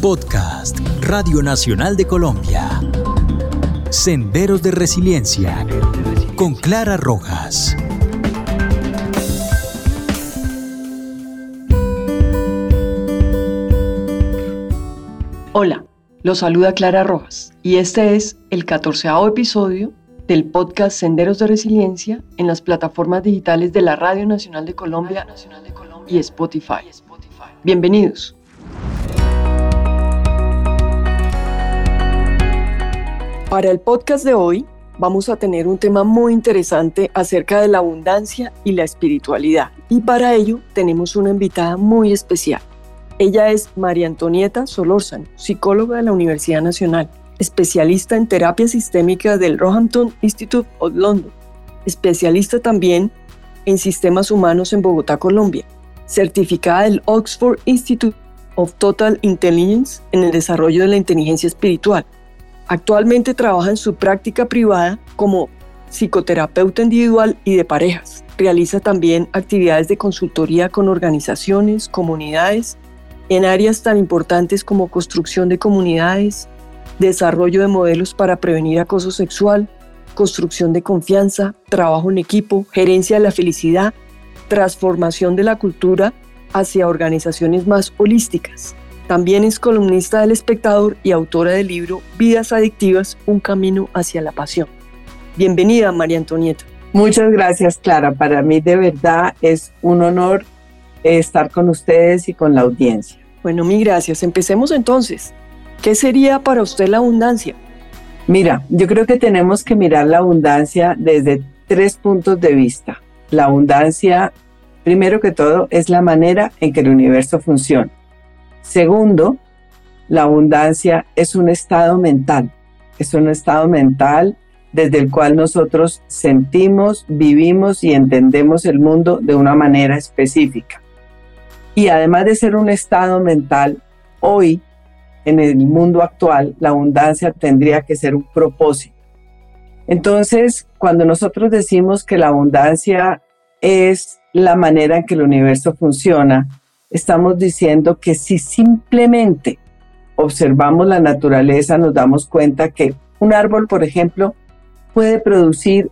Podcast Radio Nacional de Colombia. Senderos de Resiliencia con Clara Rojas. Hola, los saluda Clara Rojas y este es el catorceavo episodio del podcast Senderos de Resiliencia en las plataformas digitales de la Radio Nacional de Colombia y Spotify. Bienvenidos. Para el podcast de hoy vamos a tener un tema muy interesante acerca de la abundancia y la espiritualidad. Y para ello tenemos una invitada muy especial. Ella es María Antonieta Solórzano, psicóloga de la Universidad Nacional, especialista en terapia sistémica del Roehampton Institute of London, especialista también en sistemas humanos en Bogotá, Colombia, certificada del Oxford Institute of Total Intelligence en el desarrollo de la inteligencia espiritual Actualmente trabaja en su práctica privada como psicoterapeuta individual y de parejas. Realiza también actividades de consultoría con organizaciones, comunidades, en áreas tan importantes como construcción de comunidades, desarrollo de modelos para prevenir acoso sexual, construcción de confianza, trabajo en equipo, gerencia de la felicidad, transformación de la cultura hacia organizaciones más holísticas. También es columnista del espectador y autora del libro Vidas Adictivas, un camino hacia la pasión. Bienvenida, María Antonieta. Muchas gracias, Clara. Para mí de verdad es un honor estar con ustedes y con la audiencia. Bueno, mi gracias. Empecemos entonces. ¿Qué sería para usted la abundancia? Mira, yo creo que tenemos que mirar la abundancia desde tres puntos de vista. La abundancia, primero que todo, es la manera en que el universo funciona. Segundo, la abundancia es un estado mental, es un estado mental desde el cual nosotros sentimos, vivimos y entendemos el mundo de una manera específica. Y además de ser un estado mental, hoy, en el mundo actual, la abundancia tendría que ser un propósito. Entonces, cuando nosotros decimos que la abundancia es la manera en que el universo funciona, estamos diciendo que si simplemente observamos la naturaleza, nos damos cuenta que un árbol, por ejemplo, puede producir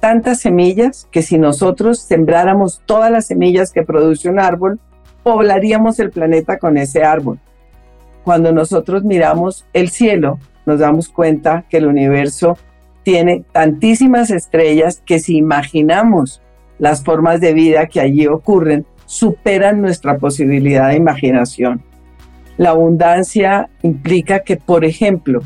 tantas semillas que si nosotros sembráramos todas las semillas que produce un árbol, poblaríamos el planeta con ese árbol. Cuando nosotros miramos el cielo, nos damos cuenta que el universo tiene tantísimas estrellas que si imaginamos las formas de vida que allí ocurren, superan nuestra posibilidad de imaginación. La abundancia implica que, por ejemplo,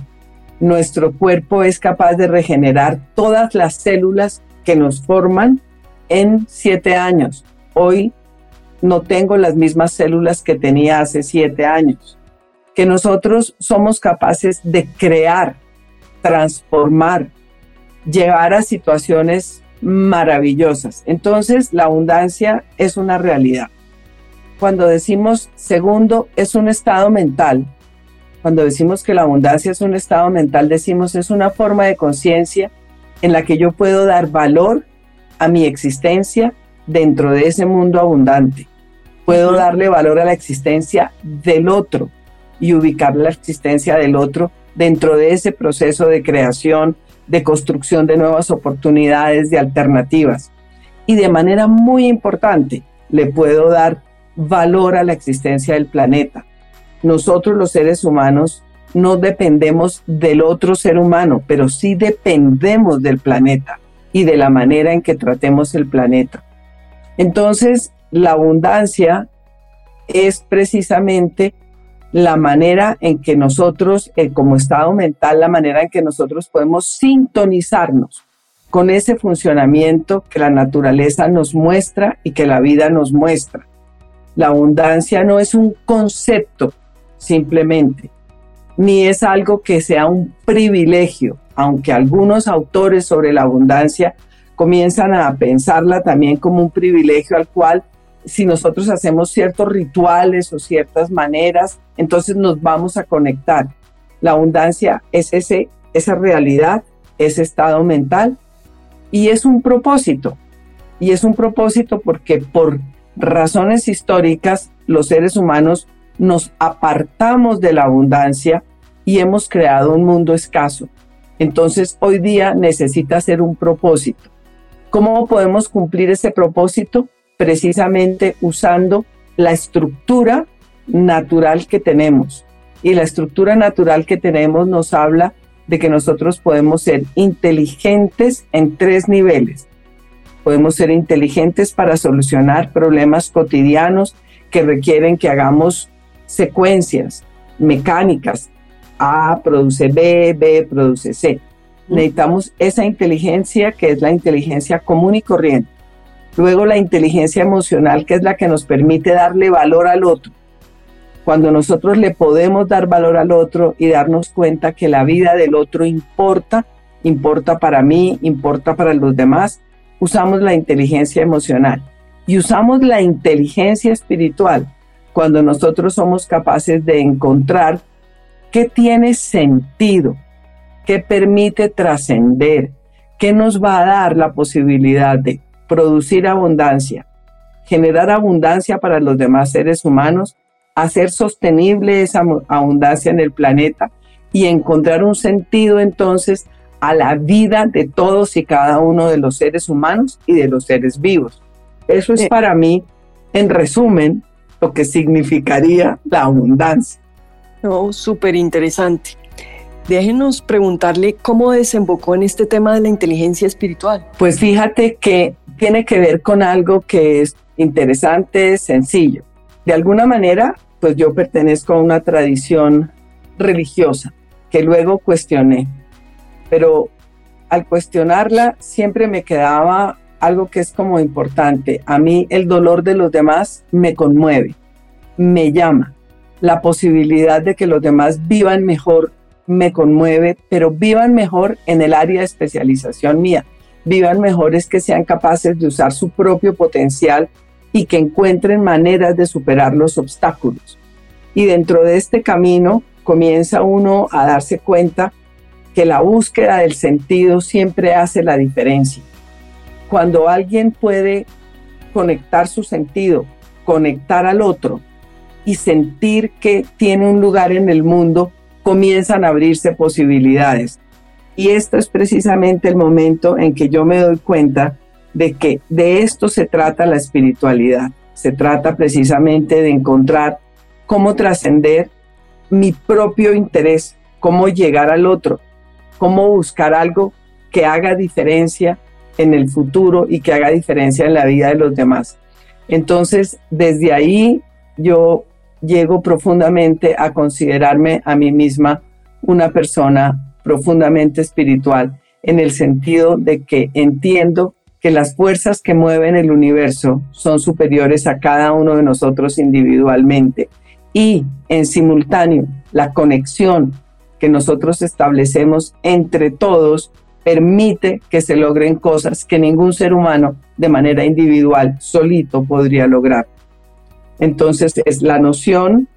nuestro cuerpo es capaz de regenerar todas las células que nos forman en siete años. Hoy no tengo las mismas células que tenía hace siete años. Que nosotros somos capaces de crear, transformar, llevar a situaciones maravillosas. Entonces, la abundancia es una realidad. Cuando decimos segundo, es un estado mental. Cuando decimos que la abundancia es un estado mental, decimos es una forma de conciencia en la que yo puedo dar valor a mi existencia dentro de ese mundo abundante. Puedo darle valor a la existencia del otro y ubicar la existencia del otro dentro de ese proceso de creación, de construcción de nuevas oportunidades, de alternativas. Y de manera muy importante, le puedo dar valor a la existencia del planeta. Nosotros los seres humanos no dependemos del otro ser humano, pero sí dependemos del planeta y de la manera en que tratemos el planeta. Entonces, la abundancia es precisamente la manera en que nosotros, eh, como estado mental, la manera en que nosotros podemos sintonizarnos con ese funcionamiento que la naturaleza nos muestra y que la vida nos muestra. La abundancia no es un concepto simplemente, ni es algo que sea un privilegio, aunque algunos autores sobre la abundancia comienzan a pensarla también como un privilegio al cual si nosotros hacemos ciertos rituales o ciertas maneras, entonces nos vamos a conectar. La abundancia es ese, esa realidad, ese estado mental y es un propósito. Y es un propósito porque por razones históricas los seres humanos nos apartamos de la abundancia y hemos creado un mundo escaso. Entonces hoy día necesita ser un propósito. ¿Cómo podemos cumplir ese propósito? Precisamente usando la estructura natural que tenemos. Y la estructura natural que tenemos nos habla de que nosotros podemos ser inteligentes en tres niveles. Podemos ser inteligentes para solucionar problemas cotidianos que requieren que hagamos secuencias mecánicas. A produce B, B produce C. Necesitamos esa inteligencia que es la inteligencia común y corriente. Luego la inteligencia emocional que es la que nos permite darle valor al otro. Cuando nosotros le podemos dar valor al otro y darnos cuenta que la vida del otro importa, importa para mí, importa para los demás, usamos la inteligencia emocional y usamos la inteligencia espiritual cuando nosotros somos capaces de encontrar qué tiene sentido, qué permite trascender, qué nos va a dar la posibilidad de producir abundancia, generar abundancia para los demás seres humanos, hacer sostenible esa abundancia en el planeta y encontrar un sentido entonces a la vida de todos y cada uno de los seres humanos y de los seres vivos. Eso es para mí, en resumen, lo que significaría la abundancia. Oh, súper interesante. Déjenos preguntarle cómo desembocó en este tema de la inteligencia espiritual. Pues fíjate que tiene que ver con algo que es interesante, sencillo. De alguna manera, pues yo pertenezco a una tradición religiosa que luego cuestioné, pero al cuestionarla siempre me quedaba algo que es como importante. A mí el dolor de los demás me conmueve, me llama. La posibilidad de que los demás vivan mejor me conmueve, pero vivan mejor en el área de especialización mía. Vivan mejor es que sean capaces de usar su propio potencial y que encuentren maneras de superar los obstáculos. Y dentro de este camino comienza uno a darse cuenta que la búsqueda del sentido siempre hace la diferencia cuando alguien puede conectar su sentido, conectar al otro y sentir que tiene un lugar en el mundo, comienzan a abrirse posibilidades. Y esto es precisamente el momento en que yo me doy cuenta de que de esto se trata la espiritualidad. Se trata precisamente de encontrar cómo trascender mi propio interés, cómo llegar al otro, cómo buscar algo que haga diferencia en el futuro y que haga diferencia en la vida de los demás. Entonces, desde ahí yo llego profundamente a considerarme a mí misma una persona profundamente espiritual, en el sentido de que entiendo que las fuerzas que mueven el universo son superiores a cada uno de nosotros individualmente y en simultáneo la conexión que nosotros establecemos entre todos permite que se logren cosas que ningún ser humano de manera individual solito podría lograr. Entonces es la noción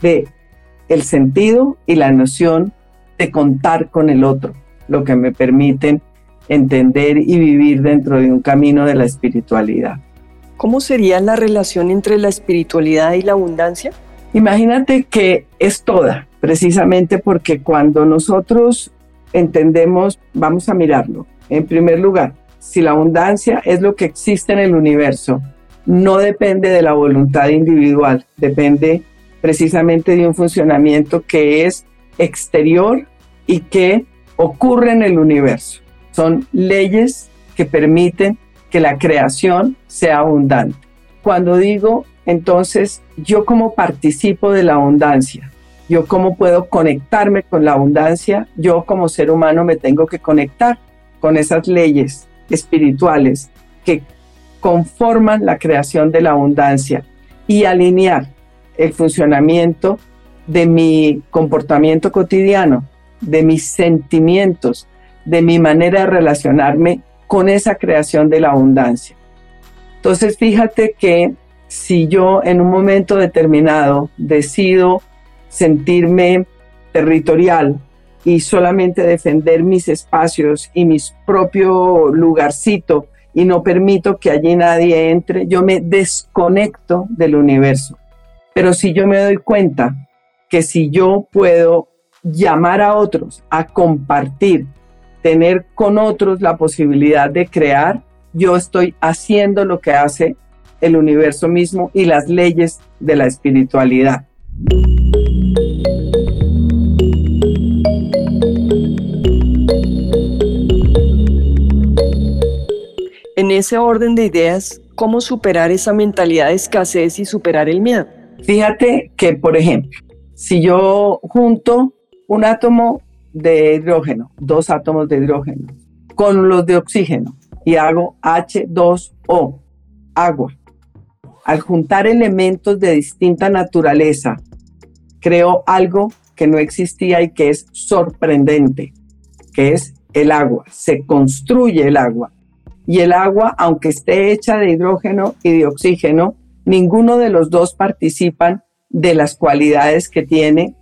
de el sentido y la noción de contar con el otro, lo que me permiten entender y vivir dentro de un camino de la espiritualidad. ¿Cómo sería la relación entre la espiritualidad y la abundancia? Imagínate que es toda, precisamente porque cuando nosotros entendemos, vamos a mirarlo. En primer lugar, si la abundancia es lo que existe en el universo, no depende de la voluntad individual, depende precisamente de un funcionamiento que es exterior y que ocurre en el universo. Son leyes que permiten que la creación sea abundante. Cuando digo, entonces, yo como participo de la abundancia, yo cómo puedo conectarme con la abundancia, yo como ser humano me tengo que conectar con esas leyes espirituales que conforman la creación de la abundancia y alinear el funcionamiento de mi comportamiento cotidiano, de mis sentimientos, de mi manera de relacionarme con esa creación de la abundancia. Entonces, fíjate que si yo en un momento determinado decido sentirme territorial y solamente defender mis espacios y mi propio lugarcito y no permito que allí nadie entre, yo me desconecto del universo. Pero si yo me doy cuenta que si yo puedo llamar a otros a compartir, tener con otros la posibilidad de crear, yo estoy haciendo lo que hace el universo mismo y las leyes de la espiritualidad. En ese orden de ideas, ¿cómo superar esa mentalidad de escasez y superar el miedo? Fíjate que, por ejemplo, si yo junto un átomo de hidrógeno, dos átomos de hidrógeno, con los de oxígeno y hago H2O, agua, al juntar elementos de distinta naturaleza, creo algo que no existía y que es sorprendente, que es el agua. Se construye el agua. Y el agua, aunque esté hecha de hidrógeno y de oxígeno, ninguno de los dos participan de las cualidades que tiene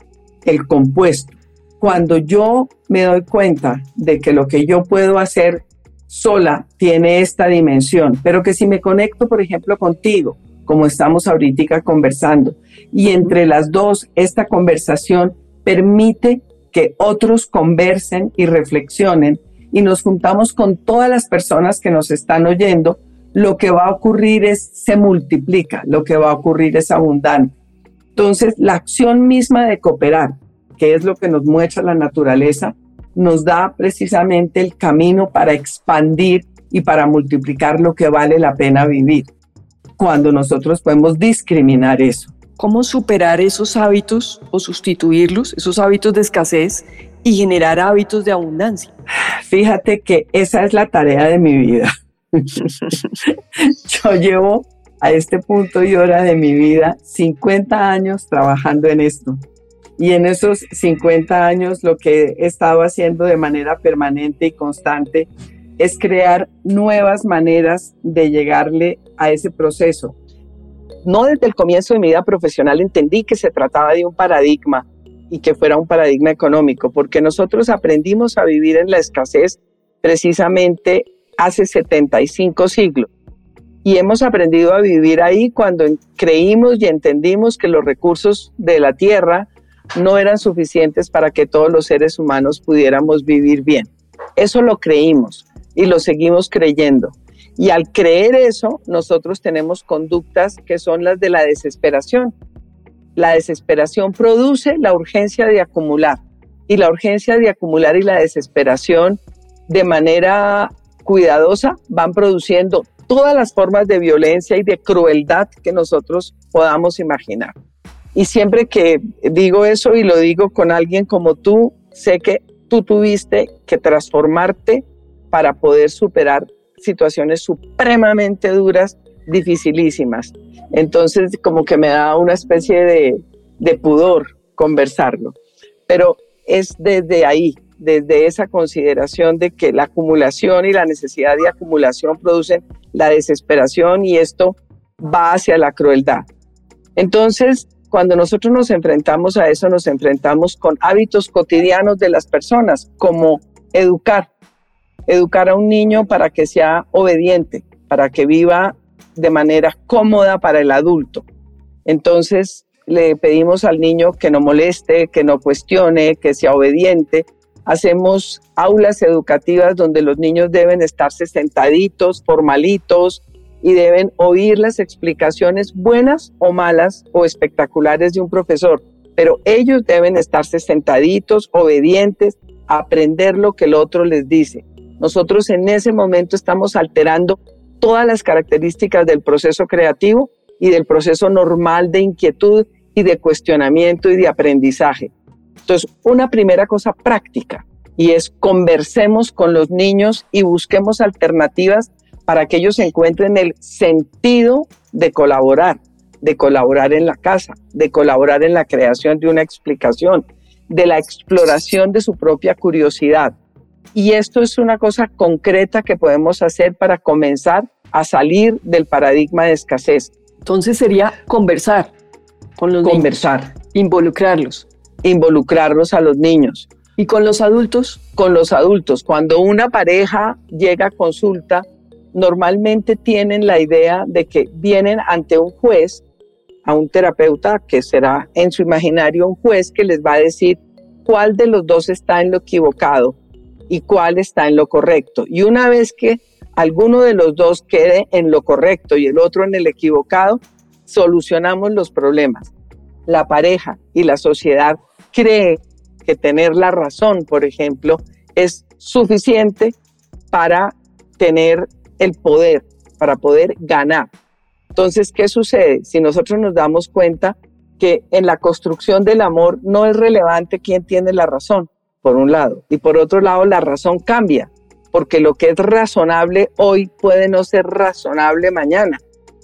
el compuesto. Cuando yo me doy cuenta de que lo que yo puedo hacer sola tiene esta dimensión, pero que si me conecto, por ejemplo, contigo, como estamos ahorita conversando, y entre las dos esta conversación permite que otros conversen y reflexionen y nos juntamos con todas las personas que nos están oyendo, lo que va a ocurrir es, se multiplica, lo que va a ocurrir es abundante. Entonces, la acción misma de cooperar, que es lo que nos muestra la naturaleza, nos da precisamente el camino para expandir y para multiplicar lo que vale la pena vivir, cuando nosotros podemos discriminar eso. ¿Cómo superar esos hábitos o sustituirlos, esos hábitos de escasez y generar hábitos de abundancia? Fíjate que esa es la tarea de mi vida. Yo llevo a este punto y hora de mi vida 50 años trabajando en esto. Y en esos 50 años lo que he estado haciendo de manera permanente y constante es crear nuevas maneras de llegarle a ese proceso. No desde el comienzo de mi vida profesional entendí que se trataba de un paradigma y que fuera un paradigma económico, porque nosotros aprendimos a vivir en la escasez precisamente hace 75 siglos. Y hemos aprendido a vivir ahí cuando creímos y entendimos que los recursos de la tierra no eran suficientes para que todos los seres humanos pudiéramos vivir bien. Eso lo creímos y lo seguimos creyendo. Y al creer eso, nosotros tenemos conductas que son las de la desesperación. La desesperación produce la urgencia de acumular. Y la urgencia de acumular y la desesperación de manera cuidadosa van produciendo todas las formas de violencia y de crueldad que nosotros podamos imaginar. Y siempre que digo eso y lo digo con alguien como tú, sé que tú tuviste que transformarte para poder superar situaciones supremamente duras, dificilísimas. Entonces, como que me da una especie de, de pudor conversarlo. Pero es desde ahí, desde esa consideración de que la acumulación y la necesidad de acumulación producen la desesperación y esto va hacia la crueldad. Entonces, cuando nosotros nos enfrentamos a eso, nos enfrentamos con hábitos cotidianos de las personas, como educar, educar a un niño para que sea obediente, para que viva de manera cómoda para el adulto. Entonces, le pedimos al niño que no moleste, que no cuestione, que sea obediente, Hacemos aulas educativas donde los niños deben estarse sentaditos, formalitos, y deben oír las explicaciones buenas o malas o espectaculares de un profesor, pero ellos deben estarse sentaditos, obedientes, aprender lo que el otro les dice. Nosotros en ese momento estamos alterando todas las características del proceso creativo y del proceso normal de inquietud y de cuestionamiento y de aprendizaje. Entonces, una primera cosa práctica y es conversemos con los niños y busquemos alternativas para que ellos encuentren el sentido de colaborar, de colaborar en la casa, de colaborar en la creación de una explicación, de la exploración de su propia curiosidad. Y esto es una cosa concreta que podemos hacer para comenzar a salir del paradigma de escasez. Entonces sería conversar con los conversar. involucrarlos involucrarlos a los niños. ¿Y con los adultos? Con los adultos. Cuando una pareja llega a consulta, normalmente tienen la idea de que vienen ante un juez a un terapeuta que será en su imaginario un juez que les va a decir cuál de los dos está en lo equivocado y cuál está en lo correcto. Y una vez que alguno de los dos quede en lo correcto y el otro en el equivocado, solucionamos los problemas. La pareja y la sociedad cree que tener la razón, por ejemplo, es suficiente para tener el poder, para poder ganar. Entonces, ¿qué sucede? Si nosotros nos damos cuenta que en la construcción del amor no es relevante quién tiene la razón, por un lado, y por otro lado la razón cambia, porque lo que es razonable hoy puede no ser razonable mañana.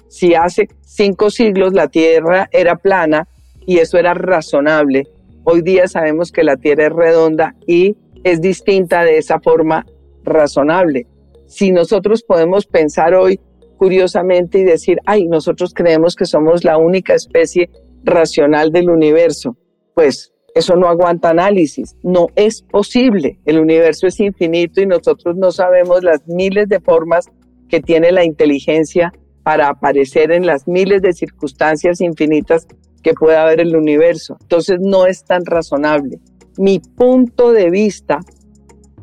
Si hace cinco siglos la Tierra era plana y eso era razonable, hoy día sabemos que la Tierra es redonda y es distinta de esa forma razonable. Si nosotros podemos pensar hoy curiosamente y decir, ay, nosotros creemos que somos la única especie racional del universo, pues eso no aguanta análisis, no es posible. El universo es infinito y nosotros no sabemos las miles de formas que tiene la inteligencia para aparecer en las miles de circunstancias infinitas que puede haber el universo. Entonces no es tan razonable. Mi punto de vista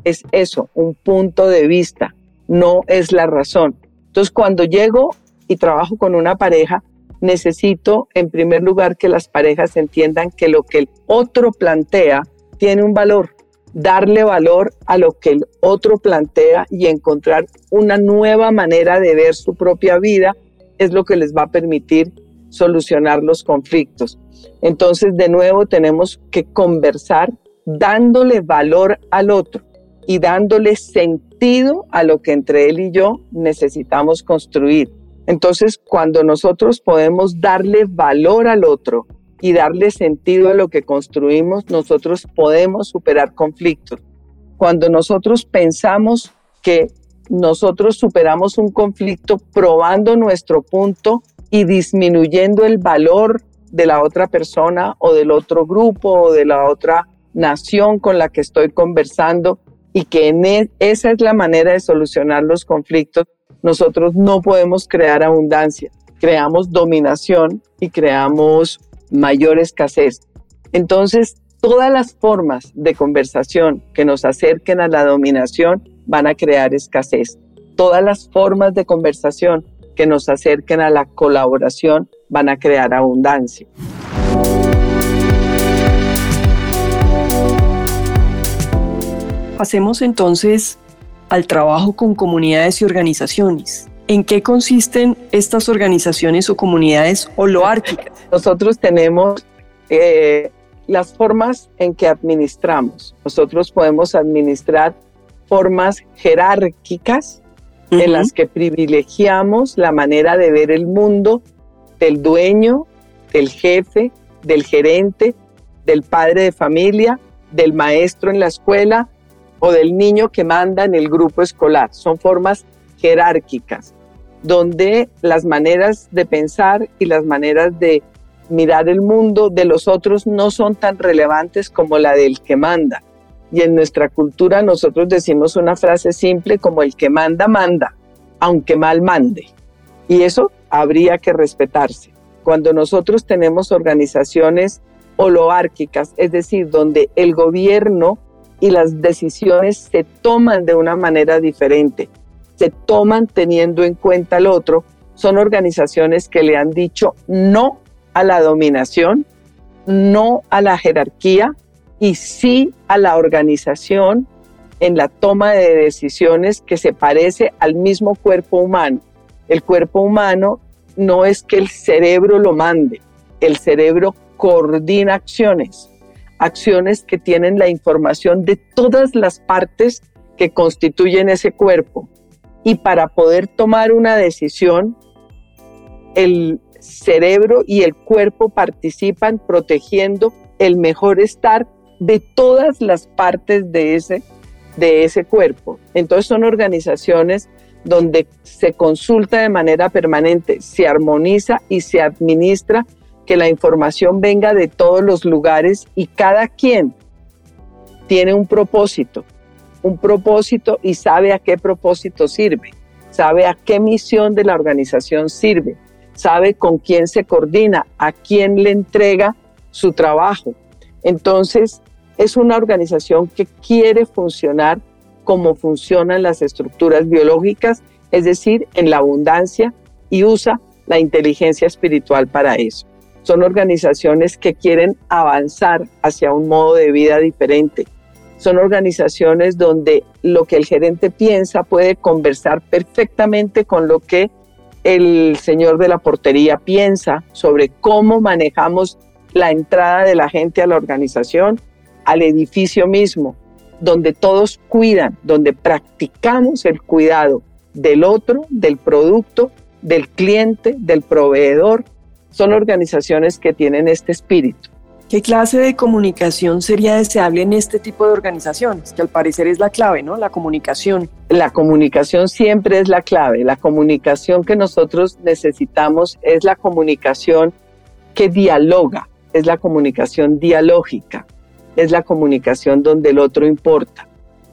es eso, un punto de vista, no es la razón. Entonces cuando llego y trabajo con una pareja, necesito en primer lugar que las parejas entiendan que lo que el otro plantea tiene un valor, darle valor a lo que el otro plantea y encontrar una nueva manera de ver su propia vida es lo que les va a permitir solucionar los conflictos. Entonces, de nuevo, tenemos que conversar dándole valor al otro y dándole sentido a lo que entre él y yo necesitamos construir. Entonces, cuando nosotros podemos darle valor al otro y darle sentido a lo que construimos, nosotros podemos superar conflictos. Cuando nosotros pensamos que nosotros superamos un conflicto probando nuestro punto y disminuyendo el valor de la otra persona o del otro grupo o de la otra nación con la que estoy conversando y que e, esa es la manera de solucionar los conflictos, nosotros no podemos crear abundancia, creamos dominación y creamos mayor escasez. Entonces, todas las formas de conversación que nos acerquen a la dominación van a crear escasez. Todas las formas de conversación que nos acerquen a la colaboración van a crear abundancia. Pasemos entonces al trabajo con comunidades y organizaciones. ¿En qué consisten estas organizaciones o comunidades holoárquicas? Nosotros tenemos eh, las formas en que administramos. Nosotros podemos administrar formas jerárquicas en las que privilegiamos la manera de ver el mundo del dueño, del jefe, del gerente, del padre de familia, del maestro en la escuela, o del niño que manda en el grupo escolar. Son formas jerárquicas, donde las maneras de pensar y las maneras de mirar el mundo de los otros no son tan relevantes como la del que manda. Y en nuestra cultura nosotros decimos una frase simple como el que manda, manda, aunque mal mande. Y eso habría que respetarse. Cuando nosotros tenemos organizaciones holoárquicas, es decir, donde el gobierno y las decisiones se toman de una manera diferente, se toman teniendo en cuenta al otro. Son organizaciones que le han dicho no a la dominación, no a la jerarquía y sí a la organización en la toma de decisiones que se parece al mismo cuerpo humano. El cuerpo humano no es que el cerebro lo mande, el cerebro coordina acciones acciones que tienen la información de todas las partes que constituyen ese cuerpo. Y para poder tomar una decisión, el cerebro y el cuerpo participan protegiendo el mejor estar de todas las partes de ese, de ese cuerpo. Entonces son organizaciones donde se consulta de manera permanente, se armoniza y se administra que la información venga de todos los lugares y cada quien tiene un propósito, un propósito y sabe a qué propósito sirve, sabe a qué misión de la organización sirve. sabe con quién se coordina, a quién le entrega su trabajo. Entonces, es una organización que quiere funcionar como funcionan las estructuras biológicas, es decir, en la abundancia y usa la inteligencia espiritual para eso. Son organizaciones que quieren avanzar hacia un modo de vida diferente. Son organizaciones donde lo que el gerente piensa puede conversar perfectamente con lo que el señor de la portería piensa sobre cómo manejamos la entrada de la gente a la organización, al edificio mismo, donde todos cuidan, donde practicamos el cuidado del otro, del producto, del cliente, del proveedor. Son organizaciones que tienen este espíritu. ¿Qué clase de comunicación sería deseable en este tipo de organizaciones? Que al parecer es la clave, ¿no? La comunicación. La comunicación siempre es la clave. La comunicación que nosotros necesitamos es la comunicación que dialoga, es la comunicación dialógica, es la comunicación donde el otro importa.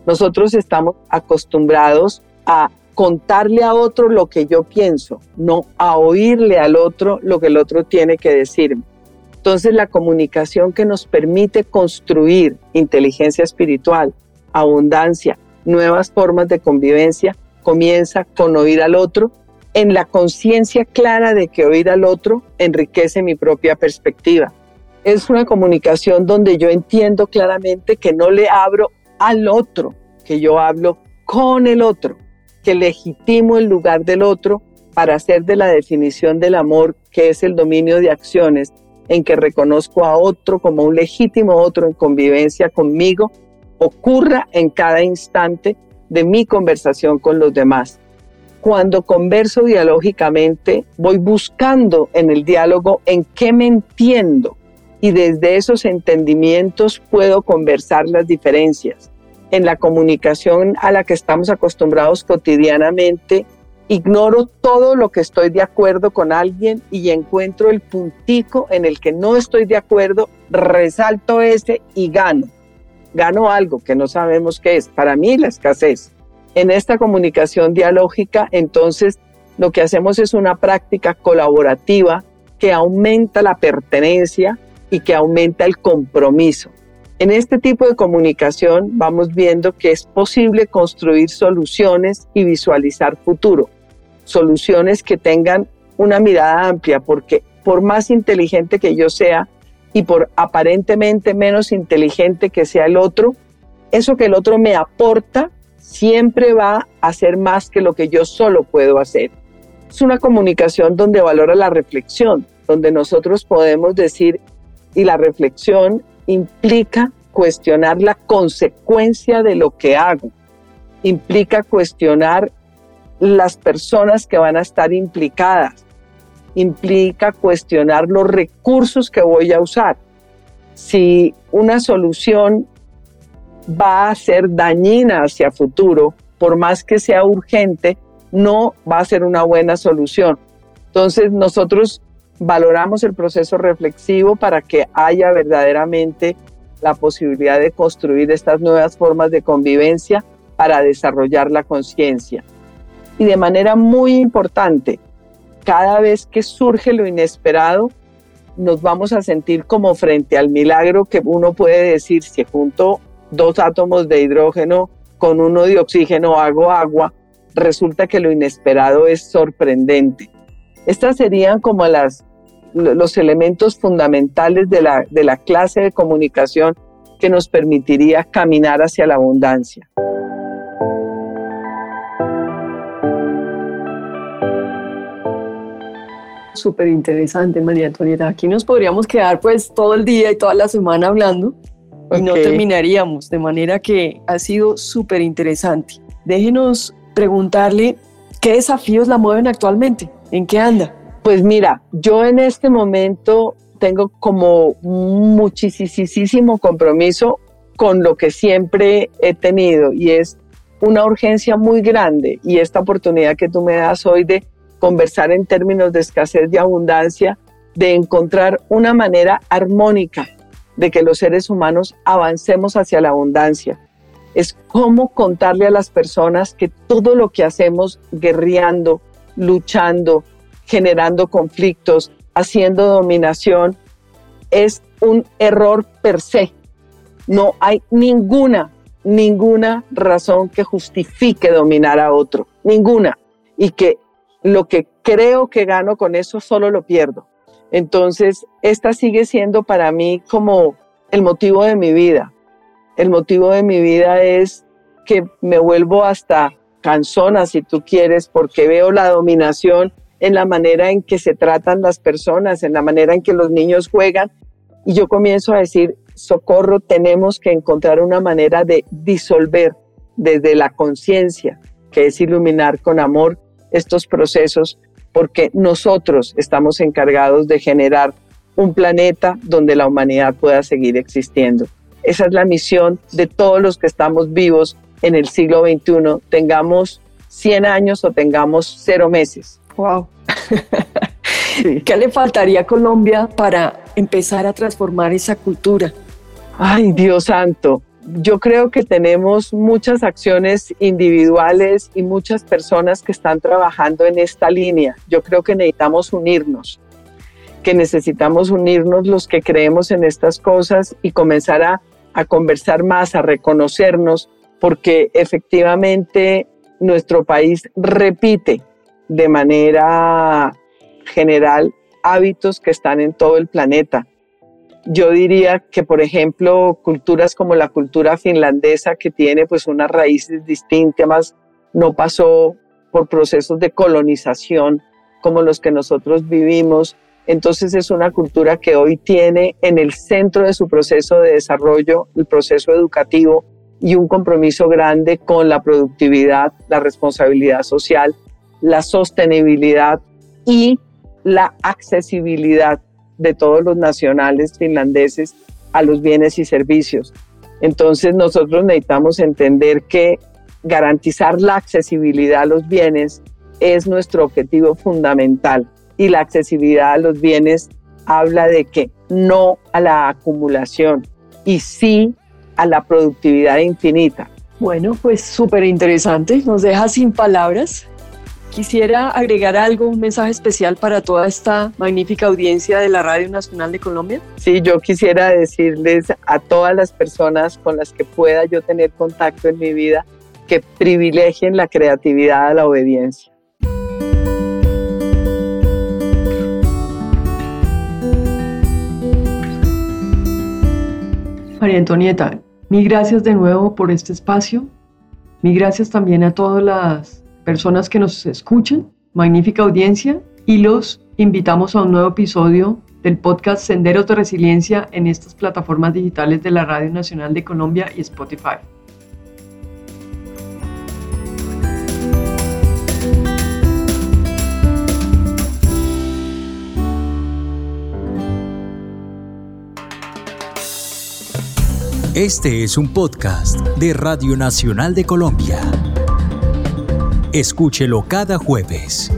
Nosotros estamos acostumbrados a contarle a otro lo que yo pienso, no a oírle al otro lo que el otro tiene que decirme. Entonces la comunicación que nos permite construir inteligencia espiritual, abundancia, nuevas formas de convivencia, comienza con oír al otro en la conciencia clara de que oír al otro enriquece mi propia perspectiva. Es una comunicación donde yo entiendo claramente que no le abro al otro, que yo hablo con el otro que legitimo el lugar del otro para hacer de la definición del amor, que es el dominio de acciones, en que reconozco a otro como un legítimo otro en convivencia conmigo, ocurra en cada instante de mi conversación con los demás. Cuando converso dialógicamente, voy buscando en el diálogo en qué me entiendo y desde esos entendimientos puedo conversar las diferencias en la comunicación a la que estamos acostumbrados cotidianamente, ignoro todo lo que estoy de acuerdo con alguien y encuentro el puntico en el que no estoy de acuerdo, resalto ese y gano. Gano algo que no sabemos qué es. Para mí la escasez. En esta comunicación dialógica, entonces, lo que hacemos es una práctica colaborativa que aumenta la pertenencia y que aumenta el compromiso. En este tipo de comunicación vamos viendo que es posible construir soluciones y visualizar futuro, soluciones que tengan una mirada amplia, porque por más inteligente que yo sea y por aparentemente menos inteligente que sea el otro, eso que el otro me aporta siempre va a ser más que lo que yo solo puedo hacer. Es una comunicación donde valora la reflexión, donde nosotros podemos decir, y la reflexión implica cuestionar la consecuencia de lo que hago, implica cuestionar las personas que van a estar implicadas, implica cuestionar los recursos que voy a usar. Si una solución va a ser dañina hacia futuro, por más que sea urgente, no va a ser una buena solución. Entonces nosotros valoramos el proceso reflexivo para que haya verdaderamente la posibilidad de construir estas nuevas formas de convivencia para desarrollar la conciencia. Y de manera muy importante, cada vez que surge lo inesperado, nos vamos a sentir como frente al milagro que uno puede decir, si junto dos átomos de hidrógeno con uno de oxígeno hago agua, resulta que lo inesperado es sorprendente. Estas serían como las los elementos fundamentales de la, de la clase de comunicación que nos permitiría caminar hacia la abundancia. Súper interesante, María Antonieta. Aquí nos podríamos quedar pues todo el día y toda la semana hablando y no terminaríamos, de manera que ha sido súper interesante. Déjenos preguntarle qué desafíos la mueven actualmente, en qué anda. Pues mira, yo en este momento tengo como muchísimo compromiso con lo que siempre he tenido y es una urgencia muy grande y esta oportunidad que tú me das hoy de conversar en términos de escasez y abundancia, de encontrar una manera armónica de que los seres humanos avancemos hacia la abundancia. Es cómo contarle a las personas que todo lo que hacemos guerreando, luchando, generando conflictos, haciendo dominación, es un error per se. No hay ninguna, ninguna razón que justifique dominar a otro, ninguna. Y que lo que creo que gano con eso solo lo pierdo. Entonces, esta sigue siendo para mí como el motivo de mi vida. El motivo de mi vida es que me vuelvo hasta cansona, si tú quieres, porque veo la dominación en la manera en que se tratan las personas, en la manera en que los niños juegan. Y yo comienzo a decir, socorro, tenemos que encontrar una manera de disolver desde la conciencia, que es iluminar con amor estos procesos, porque nosotros estamos encargados de generar un planeta donde la humanidad pueda seguir existiendo. Esa es la misión de todos los que estamos vivos en el siglo XXI, tengamos 100 años o tengamos cero meses. Wow. ¿Qué le faltaría a Colombia para empezar a transformar esa cultura? Ay, Dios santo. Yo creo que tenemos muchas acciones individuales y muchas personas que están trabajando en esta línea. Yo creo que necesitamos unirnos, que necesitamos unirnos los que creemos en estas cosas y comenzar a, a conversar más, a reconocernos, porque efectivamente nuestro país repite de manera general hábitos que están en todo el planeta. Yo diría que, por ejemplo, culturas como la cultura finlandesa, que tiene pues unas raíces distintas, no pasó por procesos de colonización como los que nosotros vivimos. Entonces es una cultura que hoy tiene en el centro de su proceso de desarrollo el proceso educativo y un compromiso grande con la productividad, la responsabilidad social, la sostenibilidad y la accesibilidad de todos los nacionales finlandeses a los bienes y servicios. Entonces nosotros necesitamos entender que garantizar la accesibilidad a los bienes es nuestro objetivo fundamental y la accesibilidad a los bienes habla de que no a la acumulación y sí a la productividad infinita. Bueno, pues súper interesante, nos deja sin palabras. Quisiera agregar algo, un mensaje especial para toda esta magnífica audiencia de la Radio Nacional de Colombia. Sí, yo quisiera decirles a todas las personas con las que pueda yo tener contacto en mi vida que privilegien la creatividad a la obediencia. María Antonieta, mil gracias de nuevo por este espacio. Mil gracias también a todas las personas que nos escuchen, magnífica audiencia, y los invitamos a un nuevo episodio del podcast Senderos de Resiliencia en estas plataformas digitales de la Radio Nacional de Colombia y Spotify. Este es un podcast de Radio Nacional de Colombia. Escúchelo cada jueves.